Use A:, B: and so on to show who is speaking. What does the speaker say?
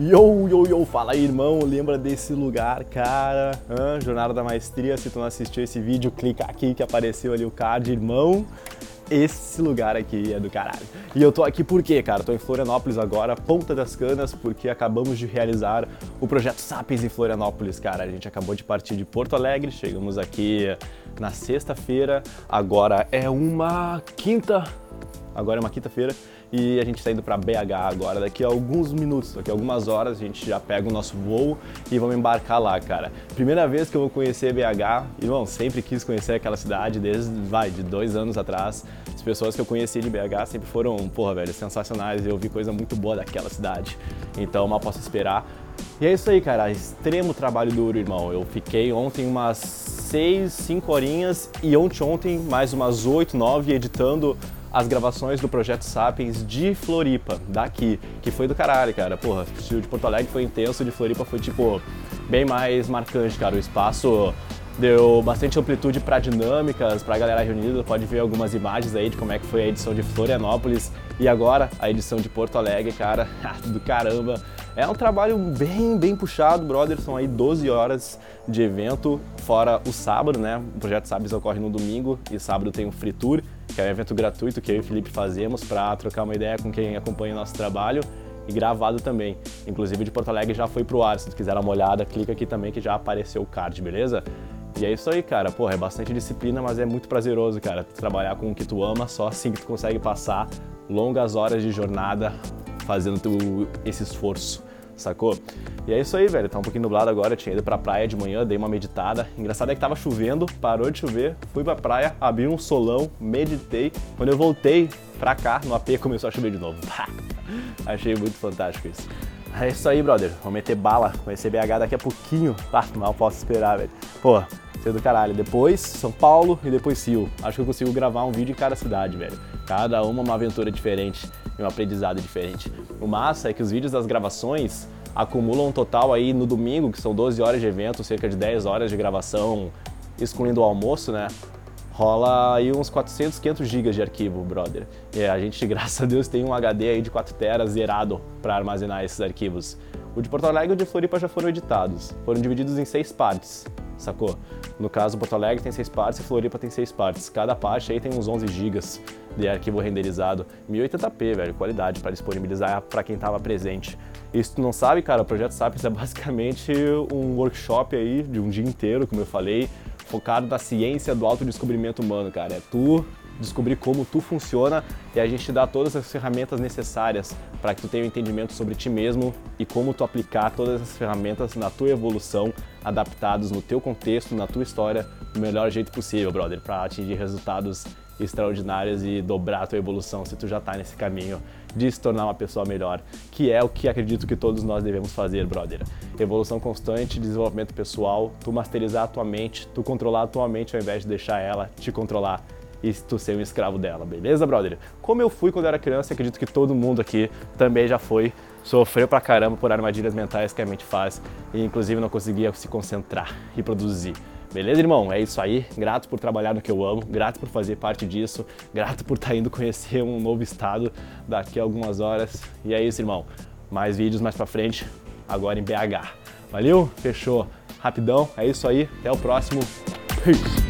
A: Yo, yo, yo, fala aí, irmão, lembra desse lugar, cara? Hã? Jornada da Maestria, se tu não assistiu esse vídeo, clica aqui que apareceu ali o card, irmão. Esse lugar aqui é do caralho. E eu tô aqui por quê, cara? Tô em Florianópolis agora, Ponta das Canas, porque acabamos de realizar o projeto Sapiens em Florianópolis, cara. A gente acabou de partir de Porto Alegre, chegamos aqui na sexta-feira, agora é uma quinta, agora é uma quinta-feira e a gente está indo para BH agora. Daqui a alguns minutos, daqui a algumas horas, a gente já pega o nosso voo e vamos embarcar lá, cara. Primeira vez que eu vou conhecer BH, irmão, sempre quis conhecer aquela cidade desde, vai, de dois anos atrás. As pessoas que eu conheci de BH sempre foram, porra, velho, sensacionais. Eu vi coisa muito boa daquela cidade. Então, mal posso esperar. E é isso aí, cara. Extremo trabalho duro, irmão. Eu fiquei ontem umas 6, 5 horinhas e ontem, ontem mais umas 8, 9 editando as gravações do Projeto Sapiens de Floripa, daqui, que foi do caralho, cara. Porra, o de Porto Alegre foi intenso, de Floripa foi, tipo, bem mais marcante, cara. O espaço deu bastante amplitude para dinâmicas, para a galera reunida. Pode ver algumas imagens aí de como é que foi a edição de Florianópolis e agora a edição de Porto Alegre, cara, do caramba. É um trabalho bem, bem puxado, brother. São aí 12 horas de evento, fora o sábado, né? O projeto Sabes ocorre no domingo e sábado tem o Free Tour, que é um evento gratuito que eu e o Felipe fazemos para trocar uma ideia com quem acompanha o nosso trabalho e gravado também. Inclusive de Porto Alegre já foi pro ar. Se tu quiser dar uma olhada, clica aqui também que já apareceu o card, beleza? E é isso aí, cara. Porra, é bastante disciplina, mas é muito prazeroso, cara. Trabalhar com o que tu ama, só assim que tu consegue passar longas horas de jornada fazendo tu, esse esforço, sacou? E é isso aí, velho. Tá um pouquinho nublado agora. Eu tinha ido pra praia de manhã, dei uma meditada. Engraçado é que tava chovendo, parou de chover, fui pra praia, abri um solão, meditei. Quando eu voltei pra cá, no AP começou a chover de novo. Achei muito fantástico isso. É isso aí, brother. Vou meter bala, conhecer BH daqui a pouquinho. Ah, mal posso esperar, velho. Pô, ser do caralho. Depois São Paulo e depois Rio. Acho que eu consigo gravar um vídeo em cada cidade, velho. Cada uma uma aventura diferente e um aprendizado diferente. O massa é que os vídeos das gravações acumulam um total aí no domingo, que são 12 horas de evento, cerca de 10 horas de gravação, excluindo o almoço, né? Rola aí uns 400, 500 gigas de arquivo, brother. E a gente, graças a Deus, tem um HD aí de 4 teras zerado para armazenar esses arquivos. O de Porto Alegre e o de Floripa já foram editados. Foram divididos em seis partes, sacou? No caso, Porto Alegre tem seis partes e Floripa tem seis partes. Cada parte aí tem uns 11 gigas de arquivo renderizado. 1080p, velho, qualidade para disponibilizar para quem estava presente. E se tu não sabe, cara, o Projeto Sapiens é basicamente um workshop aí de um dia inteiro, como eu falei, focado na ciência do autodescobrimento humano, cara. É tu descobrir como tu funciona e a gente te dá todas as ferramentas necessárias para que tu tenha um entendimento sobre ti mesmo e como tu aplicar todas essas ferramentas na tua evolução, adaptados no teu contexto, na tua história, do melhor jeito possível, brother, para atingir resultados extraordinárias e dobrar a tua evolução se tu já está nesse caminho de se tornar uma pessoa melhor, que é o que acredito que todos nós devemos fazer, brother. Evolução constante, desenvolvimento pessoal, tu masterizar a tua mente, tu controlar a tua mente ao invés de deixar ela te controlar e tu ser um escravo dela, beleza, brother? Como eu fui quando eu era criança, acredito que todo mundo aqui também já foi, sofreu pra caramba por armadilhas mentais que a mente faz e inclusive não conseguia se concentrar e produzir. Beleza, irmão? É isso aí. Grato por trabalhar no que eu amo, grato por fazer parte disso, grato por estar tá indo conhecer um novo estado daqui a algumas horas. E é isso, irmão. Mais vídeos mais pra frente, agora em BH. Valeu? Fechou. Rapidão, é isso aí. Até o próximo. Peace.